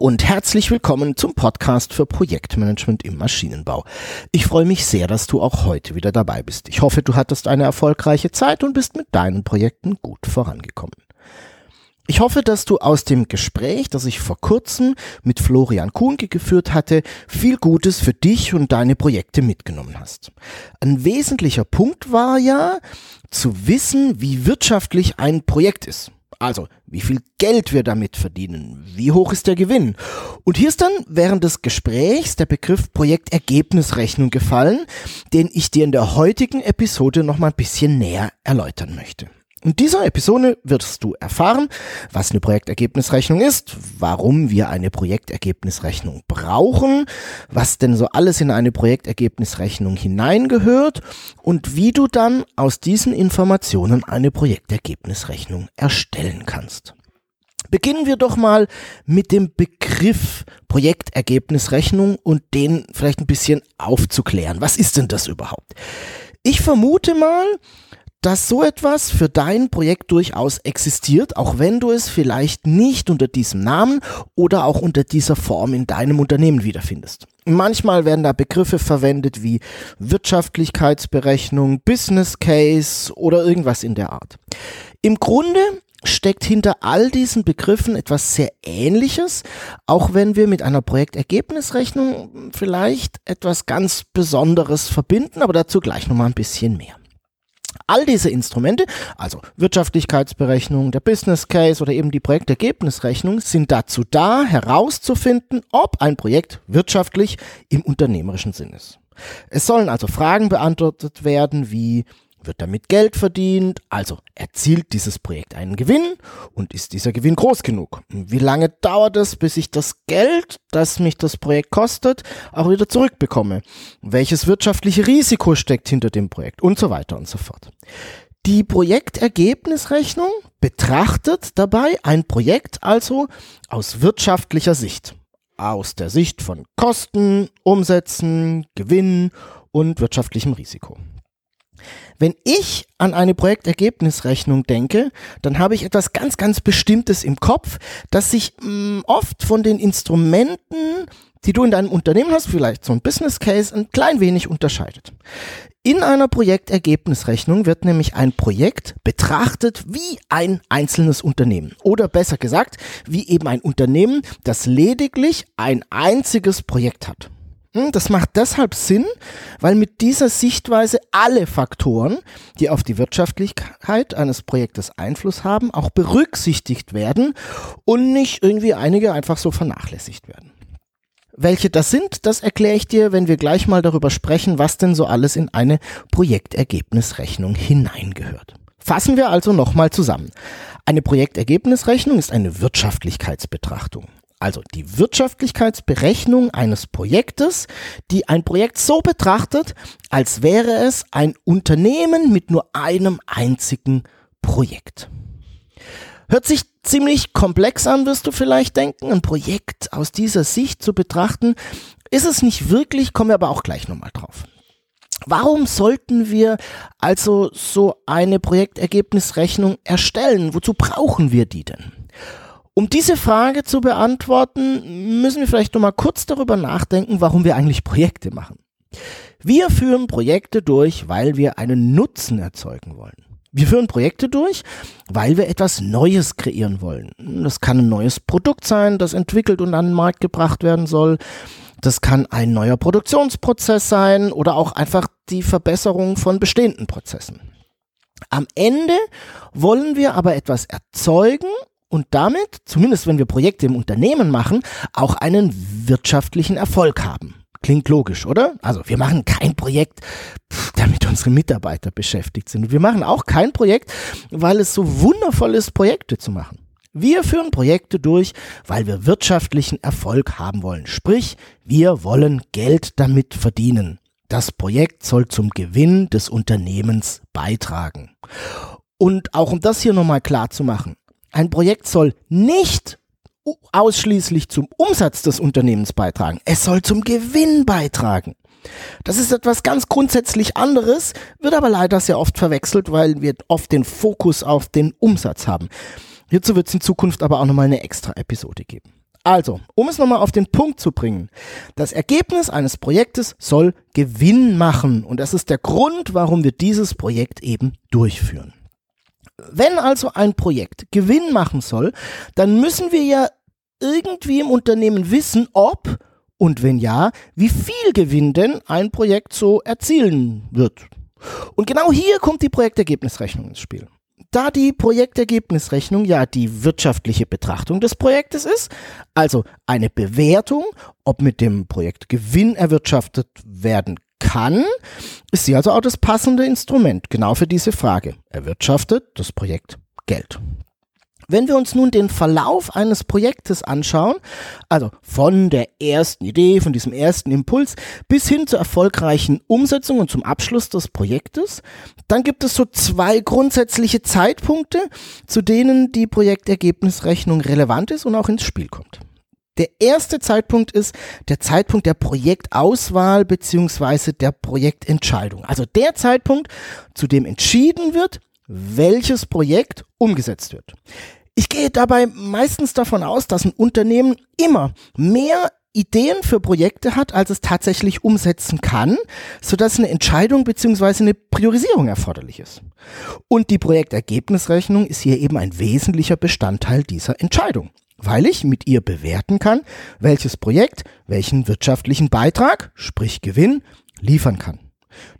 Und herzlich willkommen zum Podcast für Projektmanagement im Maschinenbau. Ich freue mich sehr, dass du auch heute wieder dabei bist. Ich hoffe, du hattest eine erfolgreiche Zeit und bist mit deinen Projekten gut vorangekommen. Ich hoffe, dass du aus dem Gespräch, das ich vor kurzem mit Florian Kuhnke geführt hatte, viel Gutes für dich und deine Projekte mitgenommen hast. Ein wesentlicher Punkt war ja, zu wissen, wie wirtschaftlich ein Projekt ist. Also, wie viel Geld wir damit verdienen, wie hoch ist der Gewinn. Und hier ist dann während des Gesprächs der Begriff Projektergebnisrechnung gefallen, den ich dir in der heutigen Episode noch mal ein bisschen näher erläutern möchte. In dieser Episode wirst du erfahren, was eine Projektergebnisrechnung ist, warum wir eine Projektergebnisrechnung brauchen, was denn so alles in eine Projektergebnisrechnung hineingehört und wie du dann aus diesen Informationen eine Projektergebnisrechnung erstellen kannst. Beginnen wir doch mal mit dem Begriff Projektergebnisrechnung und den vielleicht ein bisschen aufzuklären. Was ist denn das überhaupt? Ich vermute mal, dass so etwas für dein Projekt durchaus existiert, auch wenn du es vielleicht nicht unter diesem Namen oder auch unter dieser Form in deinem Unternehmen wiederfindest. Manchmal werden da Begriffe verwendet wie Wirtschaftlichkeitsberechnung, Business Case oder irgendwas in der Art. Im Grunde steckt hinter all diesen Begriffen etwas sehr Ähnliches, auch wenn wir mit einer Projektergebnisrechnung vielleicht etwas ganz Besonderes verbinden, aber dazu gleich nochmal ein bisschen mehr. All diese Instrumente, also Wirtschaftlichkeitsberechnung, der Business Case oder eben die Projektergebnisrechnung, sind dazu da, herauszufinden, ob ein Projekt wirtschaftlich im unternehmerischen Sinn ist. Es sollen also Fragen beantwortet werden wie wird damit Geld verdient? Also erzielt dieses Projekt einen Gewinn und ist dieser Gewinn groß genug? Wie lange dauert es, bis ich das Geld, das mich das Projekt kostet, auch wieder zurückbekomme? Welches wirtschaftliche Risiko steckt hinter dem Projekt? Und so weiter und so fort. Die Projektergebnisrechnung betrachtet dabei ein Projekt also aus wirtschaftlicher Sicht. Aus der Sicht von Kosten, Umsätzen, Gewinn und wirtschaftlichem Risiko. Wenn ich an eine Projektergebnisrechnung denke, dann habe ich etwas ganz, ganz Bestimmtes im Kopf, das sich mh, mm, oft von den Instrumenten, die du in deinem Unternehmen hast, vielleicht so ein Business Case, ein klein wenig unterscheidet. In einer Projektergebnisrechnung wird nämlich ein Projekt betrachtet wie ein einzelnes Unternehmen. Oder besser gesagt, wie eben ein Unternehmen, das lediglich ein einziges Projekt hat. Hm, das macht deshalb Sinn, weil mit dieser Sichtweise alle Faktoren, die auf die Wirtschaftlichkeit eines Projektes Einfluss haben, auch berücksichtigt werden und nicht irgendwie einige einfach so vernachlässigt werden. Welche das sind, das erkläre ich dir, wenn wir gleich mal darüber sprechen, was denn so alles in eine Projektergebnisrechnung hineingehört. Fassen wir also nochmal zusammen. Eine Projektergebnisrechnung ist eine Wirtschaftlichkeitsbetrachtung. Also die Wirtschaftlichkeitsberechnung eines Projektes, die ein Projekt so betrachtet, als wäre es ein Unternehmen mit nur einem einzigen Projekt. Hört sich ziemlich komplex an, wirst du vielleicht denken. Ein Projekt aus dieser Sicht zu betrachten, ist es nicht wirklich, kommen wir aber auch gleich nochmal drauf. Warum sollten wir also so eine Projektergebnisrechnung erstellen? Wozu brauchen wir die denn? Um diese Frage zu beantworten, müssen wir vielleicht noch mal kurz darüber nachdenken, warum wir eigentlich Projekte machen. Wir führen Projekte durch, weil wir einen Nutzen erzeugen wollen. Wir führen Projekte durch, weil wir etwas Neues kreieren wollen. Das kann ein neues Produkt sein, das entwickelt und an den Markt gebracht werden soll. Das kann ein neuer Produktionsprozess sein oder auch einfach die Verbesserung von bestehenden Prozessen. Am Ende wollen wir aber etwas erzeugen und damit, zumindest wenn wir Projekte im Unternehmen machen, auch einen wirtschaftlichen Erfolg haben. Klingt logisch, oder? Also wir machen kein Projekt, damit unsere Mitarbeiter beschäftigt sind. Wir machen auch kein Projekt, weil es so wundervoll ist, Projekte zu machen. Wir führen Projekte durch, weil wir wirtschaftlichen Erfolg haben wollen. Sprich, wir wollen Geld damit verdienen. Das Projekt soll zum Gewinn des Unternehmens beitragen. Und auch um das hier nochmal klar zu machen, ein Projekt soll nicht ausschließlich zum Umsatz des Unternehmens beitragen. Es soll zum Gewinn beitragen. Das ist etwas ganz grundsätzlich anderes, wird aber leider sehr oft verwechselt, weil wir oft den Fokus auf den Umsatz haben. Hierzu wird es in Zukunft aber auch nochmal eine extra Episode geben. Also, um es nochmal auf den Punkt zu bringen, das Ergebnis eines Projektes soll Gewinn machen und das ist der Grund, warum wir dieses Projekt eben durchführen. Wenn also ein Projekt Gewinn machen soll, dann müssen wir ja irgendwie im Unternehmen wissen, ob und wenn ja, wie viel Gewinn denn ein Projekt so erzielen wird. Und genau hier kommt die Projektergebnisrechnung ins Spiel. Da die Projektergebnisrechnung ja die wirtschaftliche Betrachtung des Projektes ist, also eine Bewertung, ob mit dem Projekt Gewinn erwirtschaftet werden kann, ist sie also auch das passende Instrument genau für diese Frage. Erwirtschaftet das Projekt Geld? Wenn wir uns nun den Verlauf eines Projektes anschauen, also von der ersten Idee, von diesem ersten Impuls bis hin zur erfolgreichen Umsetzung und zum Abschluss des Projektes, dann gibt es so zwei grundsätzliche Zeitpunkte, zu denen die Projektergebnisrechnung relevant ist und auch ins Spiel kommt. Der erste Zeitpunkt ist der Zeitpunkt der Projektauswahl beziehungsweise der Projektentscheidung. Also der Zeitpunkt, zu dem entschieden wird, welches Projekt umgesetzt wird. Ich gehe dabei meistens davon aus, dass ein Unternehmen immer mehr Ideen für Projekte hat, als es tatsächlich umsetzen kann, sodass eine Entscheidung bzw. eine Priorisierung erforderlich ist. Und die Projektergebnisrechnung ist hier eben ein wesentlicher Bestandteil dieser Entscheidung, weil ich mit ihr bewerten kann, welches Projekt welchen wirtschaftlichen Beitrag, sprich Gewinn, liefern kann.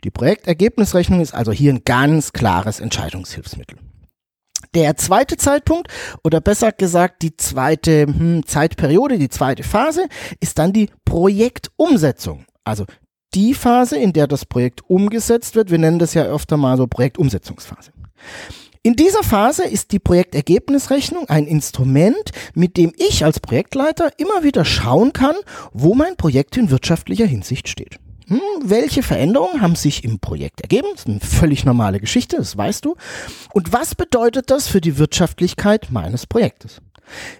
Die Projektergebnisrechnung ist also hier ein ganz klares Entscheidungshilfsmittel. Der zweite Zeitpunkt oder besser gesagt die zweite hm, Zeitperiode, die zweite Phase ist dann die Projektumsetzung. Also die Phase, in der das Projekt umgesetzt wird. Wir nennen das ja öfter mal so Projektumsetzungsphase. In dieser Phase ist die Projektergebnisrechnung ein Instrument, mit dem ich als Projektleiter immer wieder schauen kann, wo mein Projekt in wirtschaftlicher Hinsicht steht. Hm, welche Veränderungen haben sich im Projekt ergeben? Das ist eine völlig normale Geschichte, das weißt du. Und was bedeutet das für die Wirtschaftlichkeit meines Projektes?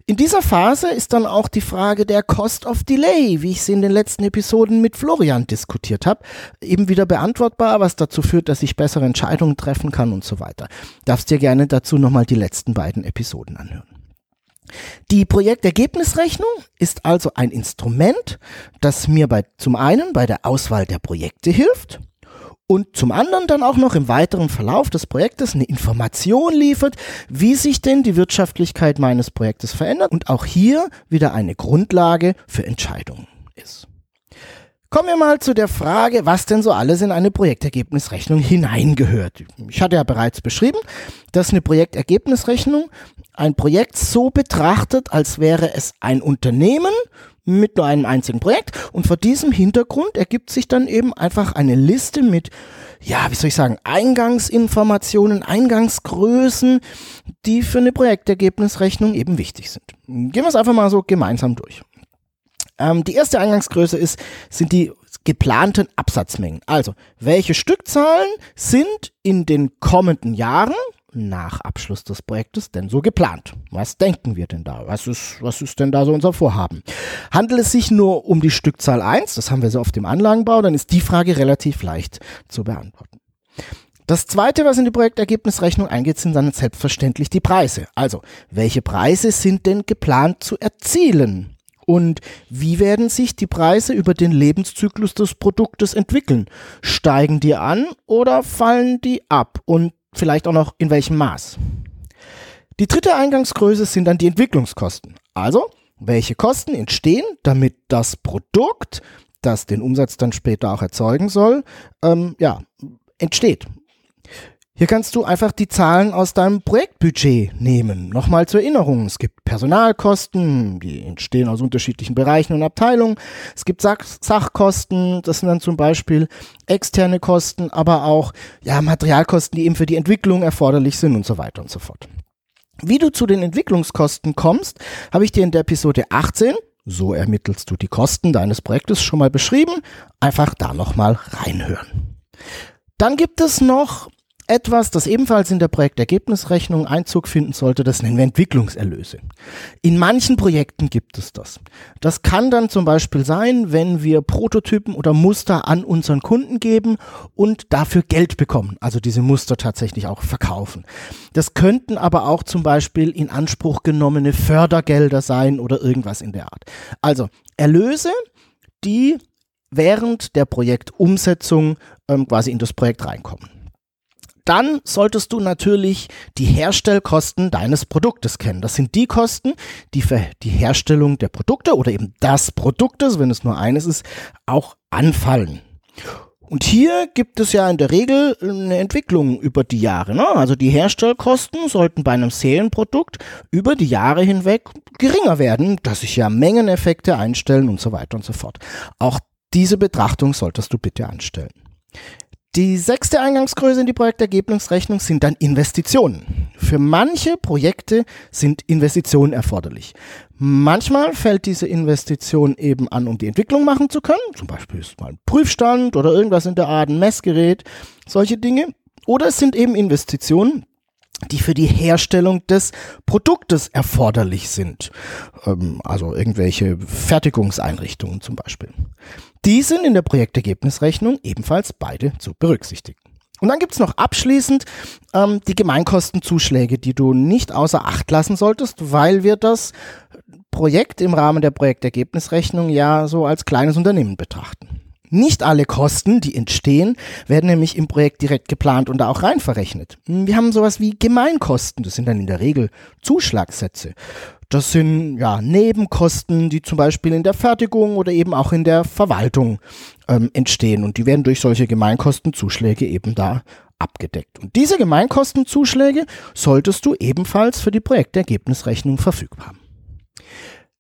In dieser Phase ist dann auch die Frage der Cost of Delay, wie ich sie in den letzten Episoden mit Florian diskutiert habe, eben wieder beantwortbar, was dazu führt, dass ich bessere Entscheidungen treffen kann und so weiter. Darfst dir gerne dazu nochmal die letzten beiden Episoden anhören. Die Projektergebnisrechnung ist also ein Instrument, das mir bei, zum einen bei der Auswahl der Projekte hilft und zum anderen dann auch noch im weiteren Verlauf des Projektes eine Information liefert, wie sich denn die Wirtschaftlichkeit meines Projektes verändert und auch hier wieder eine Grundlage für Entscheidungen ist. Kommen wir mal zu der Frage, was denn so alles in eine Projektergebnisrechnung hineingehört. Ich hatte ja bereits beschrieben, dass eine Projektergebnisrechnung ein Projekt so betrachtet, als wäre es ein Unternehmen mit nur einem einzigen Projekt und vor diesem Hintergrund ergibt sich dann eben einfach eine Liste mit, ja, wie soll ich sagen, Eingangsinformationen, Eingangsgrößen, die für eine Projektergebnisrechnung eben wichtig sind. Gehen wir es einfach mal so gemeinsam durch. Ähm, die erste Eingangsgröße ist, sind die geplanten Absatzmengen. Also, welche Stückzahlen sind in den kommenden Jahren nach Abschluss des Projektes denn so geplant? Was denken wir denn da? Was ist, was ist denn da so unser Vorhaben? Handelt es sich nur um die Stückzahl 1, das haben wir so auf dem Anlagenbau, dann ist die Frage relativ leicht zu beantworten. Das zweite, was in die Projektergebnisrechnung eingeht, sind dann selbstverständlich die Preise. Also, welche Preise sind denn geplant zu erzielen? Und wie werden sich die Preise über den Lebenszyklus des Produktes entwickeln? Steigen die an oder fallen die ab? Und vielleicht auch noch in welchem Maß? Die dritte Eingangsgröße sind dann die Entwicklungskosten. Also, welche Kosten entstehen, damit das Produkt, das den Umsatz dann später auch erzeugen soll, ähm, ja, entsteht. Hier kannst du einfach die Zahlen aus deinem Projektbudget nehmen. Nochmal zur Erinnerung, es gibt Personalkosten, die entstehen aus unterschiedlichen Bereichen und Abteilungen. Es gibt Sach Sachkosten, das sind dann zum Beispiel externe Kosten, aber auch ja, Materialkosten, die eben für die Entwicklung erforderlich sind und so weiter und so fort. Wie du zu den Entwicklungskosten kommst, habe ich dir in der Episode 18, so ermittelst du die Kosten deines Projektes, schon mal beschrieben. Einfach da nochmal reinhören. Dann gibt es noch etwas, das ebenfalls in der Projektergebnisrechnung Einzug finden sollte, das nennen wir Entwicklungserlöse. In manchen Projekten gibt es das. Das kann dann zum Beispiel sein, wenn wir Prototypen oder Muster an unseren Kunden geben und dafür Geld bekommen, also diese Muster tatsächlich auch verkaufen. Das könnten aber auch zum Beispiel in Anspruch genommene Fördergelder sein oder irgendwas in der Art. Also Erlöse, die während der Projektumsetzung ähm, quasi in das Projekt reinkommen dann solltest du natürlich die Herstellkosten deines Produktes kennen. Das sind die Kosten, die für die Herstellung der Produkte oder eben das Produktes, wenn es nur eines ist, auch anfallen. Und hier gibt es ja in der Regel eine Entwicklung über die Jahre. Ne? Also die Herstellkosten sollten bei einem Serienprodukt über die Jahre hinweg geringer werden, dass sich ja Mengeneffekte einstellen und so weiter und so fort. Auch diese Betrachtung solltest du bitte anstellen. Die sechste Eingangsgröße in die Projektergebnisrechnung sind dann Investitionen. Für manche Projekte sind Investitionen erforderlich. Manchmal fällt diese Investition eben an, um die Entwicklung machen zu können. Zum Beispiel ist mal ein Prüfstand oder irgendwas in der Art, ein Messgerät, solche Dinge. Oder es sind eben Investitionen, die für die Herstellung des Produktes erforderlich sind. Ähm, also irgendwelche Fertigungseinrichtungen zum Beispiel. Die sind in der Projektergebnisrechnung ebenfalls beide zu berücksichtigen. Und dann gibt's noch abschließend ähm, die Gemeinkostenzuschläge, die du nicht außer Acht lassen solltest, weil wir das Projekt im Rahmen der Projektergebnisrechnung ja so als kleines Unternehmen betrachten. Nicht alle Kosten, die entstehen, werden nämlich im Projekt direkt geplant und da auch rein verrechnet. Wir haben sowas wie Gemeinkosten, das sind dann in der Regel Zuschlagssätze. Das sind ja Nebenkosten, die zum Beispiel in der Fertigung oder eben auch in der Verwaltung ähm, entstehen und die werden durch solche Gemeinkostenzuschläge eben da abgedeckt. Und diese Gemeinkostenzuschläge solltest du ebenfalls für die Projektergebnisrechnung verfügbar haben.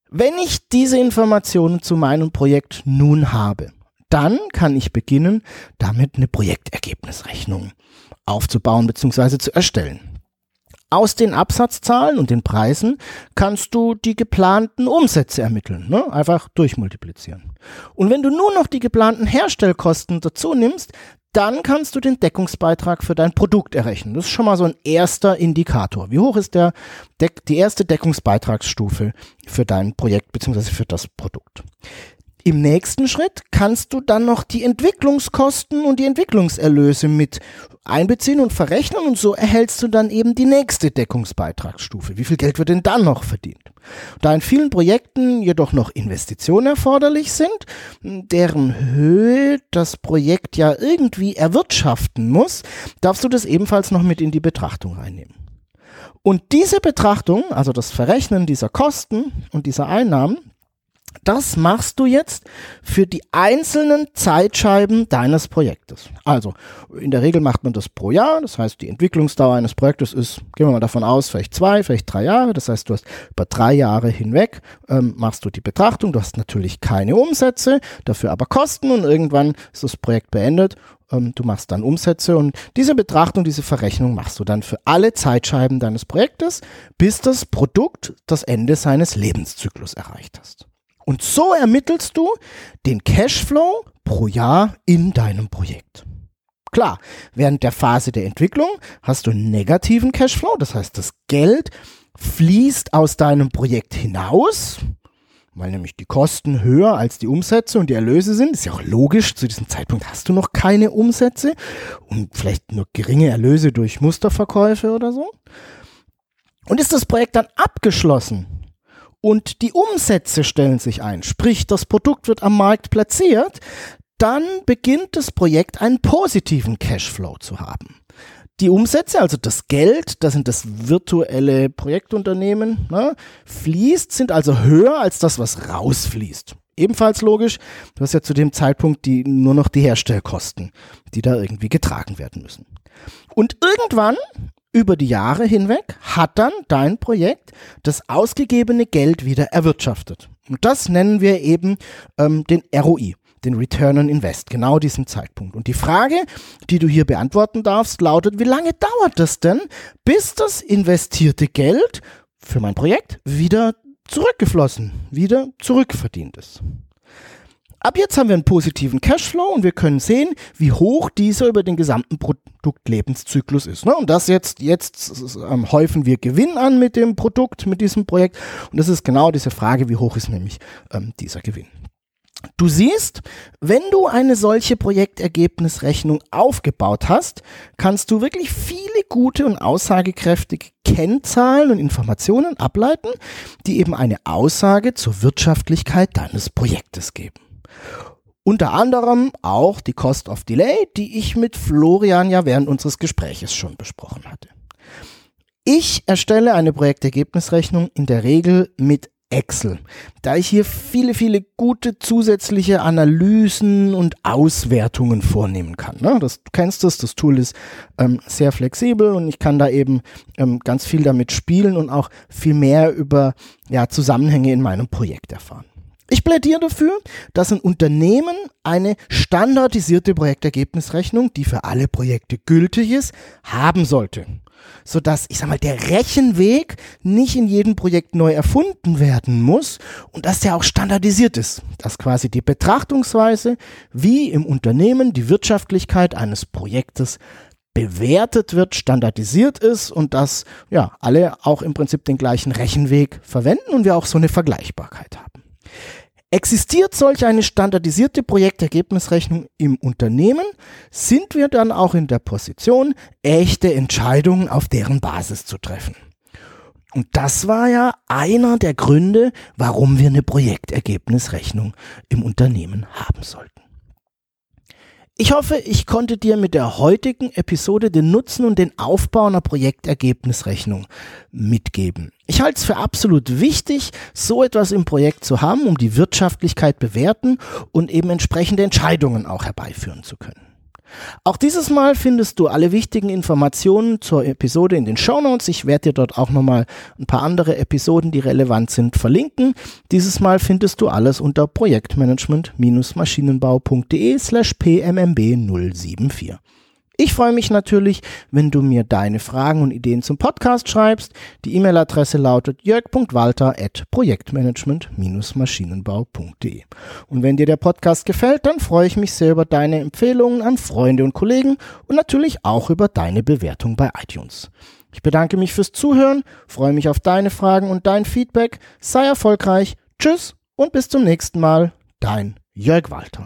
Wenn ich diese Informationen zu meinem Projekt nun habe, dann kann ich beginnen, damit eine Projektergebnisrechnung aufzubauen bzw. zu erstellen. Aus den Absatzzahlen und den Preisen kannst du die geplanten Umsätze ermitteln, ne? einfach durchmultiplizieren. Und wenn du nur noch die geplanten Herstellkosten dazu nimmst, dann kannst du den Deckungsbeitrag für dein Produkt errechnen. Das ist schon mal so ein erster Indikator. Wie hoch ist der Deck die erste Deckungsbeitragsstufe für dein Projekt bzw. für das Produkt? Im nächsten Schritt kannst du dann noch die Entwicklungskosten und die Entwicklungserlöse mit einbeziehen und verrechnen und so erhältst du dann eben die nächste Deckungsbeitragsstufe. Wie viel Geld wird denn dann noch verdient? Da in vielen Projekten jedoch noch Investitionen erforderlich sind, deren Höhe das Projekt ja irgendwie erwirtschaften muss, darfst du das ebenfalls noch mit in die Betrachtung reinnehmen. Und diese Betrachtung, also das Verrechnen dieser Kosten und dieser Einnahmen, das machst du jetzt für die einzelnen Zeitscheiben deines Projektes. Also in der Regel macht man das pro Jahr. Das heißt, die Entwicklungsdauer eines Projektes ist, gehen wir mal davon aus, vielleicht zwei, vielleicht drei Jahre. Das heißt, du hast über drei Jahre hinweg ähm, machst du die Betrachtung. Du hast natürlich keine Umsätze, dafür aber Kosten und irgendwann ist das Projekt beendet ähm, du machst dann Umsätze und diese Betrachtung, diese Verrechnung machst du dann für alle Zeitscheiben deines Projektes, bis das Produkt das Ende seines Lebenszyklus erreicht hast. Und so ermittelst du den Cashflow pro Jahr in deinem Projekt. Klar, während der Phase der Entwicklung hast du einen negativen Cashflow, das heißt, das Geld fließt aus deinem Projekt hinaus, weil nämlich die Kosten höher als die Umsätze und die Erlöse sind. Ist ja auch logisch, zu diesem Zeitpunkt hast du noch keine Umsätze und vielleicht nur geringe Erlöse durch Musterverkäufe oder so. Und ist das Projekt dann abgeschlossen, und die Umsätze stellen sich ein, sprich das Produkt wird am Markt platziert, dann beginnt das Projekt einen positiven Cashflow zu haben. Die Umsätze, also das Geld, das sind das virtuelle Projektunternehmen, ne, fließt, sind also höher als das, was rausfließt. Ebenfalls logisch, du hast ja zu dem Zeitpunkt die, nur noch die Herstellkosten, die da irgendwie getragen werden müssen. Und irgendwann, über die Jahre hinweg, hat dann dein Projekt das ausgegebene Geld wieder erwirtschaftet. Und das nennen wir eben ähm, den ROI, den Return on Invest, genau diesen Zeitpunkt. Und die Frage, die du hier beantworten darfst, lautet, wie lange dauert das denn, bis das investierte Geld für mein Projekt wieder zurückgeflossen, wieder zurückverdient ist? Ab jetzt haben wir einen positiven Cashflow und wir können sehen, wie hoch dieser über den gesamten Produktlebenszyklus ist. Ne? Und das jetzt, jetzt ähm, häufen wir Gewinn an mit dem Produkt, mit diesem Projekt. Und das ist genau diese Frage, wie hoch ist nämlich ähm, dieser Gewinn. Du siehst, wenn du eine solche Projektergebnisrechnung aufgebaut hast, kannst du wirklich viele gute und aussagekräftige Kennzahlen und Informationen ableiten, die eben eine Aussage zur Wirtschaftlichkeit deines Projektes geben. Unter anderem auch die Cost of Delay, die ich mit Florian ja während unseres Gespräches schon besprochen hatte. Ich erstelle eine Projektergebnisrechnung in der Regel mit Excel, da ich hier viele, viele gute zusätzliche Analysen und Auswertungen vornehmen kann. Ne? Das, du kennst das, das Tool ist ähm, sehr flexibel und ich kann da eben ähm, ganz viel damit spielen und auch viel mehr über ja, Zusammenhänge in meinem Projekt erfahren. Ich plädiere dafür, dass ein Unternehmen eine standardisierte Projektergebnisrechnung, die für alle Projekte gültig ist, haben sollte. Sodass, ich sag mal, der Rechenweg nicht in jedem Projekt neu erfunden werden muss und dass der auch standardisiert ist. Dass quasi die Betrachtungsweise, wie im Unternehmen die Wirtschaftlichkeit eines Projektes bewertet wird, standardisiert ist und dass ja alle auch im Prinzip den gleichen Rechenweg verwenden und wir auch so eine Vergleichbarkeit haben. Existiert solch eine standardisierte Projektergebnisrechnung im Unternehmen, sind wir dann auch in der Position, echte Entscheidungen auf deren Basis zu treffen. Und das war ja einer der Gründe, warum wir eine Projektergebnisrechnung im Unternehmen haben sollten. Ich hoffe, ich konnte dir mit der heutigen Episode den Nutzen und den Aufbau einer Projektergebnisrechnung mitgeben. Ich halte es für absolut wichtig, so etwas im Projekt zu haben, um die Wirtschaftlichkeit bewerten und eben entsprechende Entscheidungen auch herbeiführen zu können. Auch dieses Mal findest du alle wichtigen Informationen zur Episode in den Show Notes. Ich werde dir dort auch nochmal ein paar andere Episoden, die relevant sind, verlinken. Dieses Mal findest du alles unter projektmanagement-maschinenbau.de slash pmmb 074. Ich freue mich natürlich, wenn du mir deine Fragen und Ideen zum Podcast schreibst. Die E-Mail-Adresse lautet jörg.walter.projektmanagement-maschinenbau.de. Und wenn dir der Podcast gefällt, dann freue ich mich sehr über deine Empfehlungen an Freunde und Kollegen und natürlich auch über deine Bewertung bei iTunes. Ich bedanke mich fürs Zuhören, freue mich auf deine Fragen und dein Feedback. Sei erfolgreich. Tschüss und bis zum nächsten Mal. Dein Jörg Walter.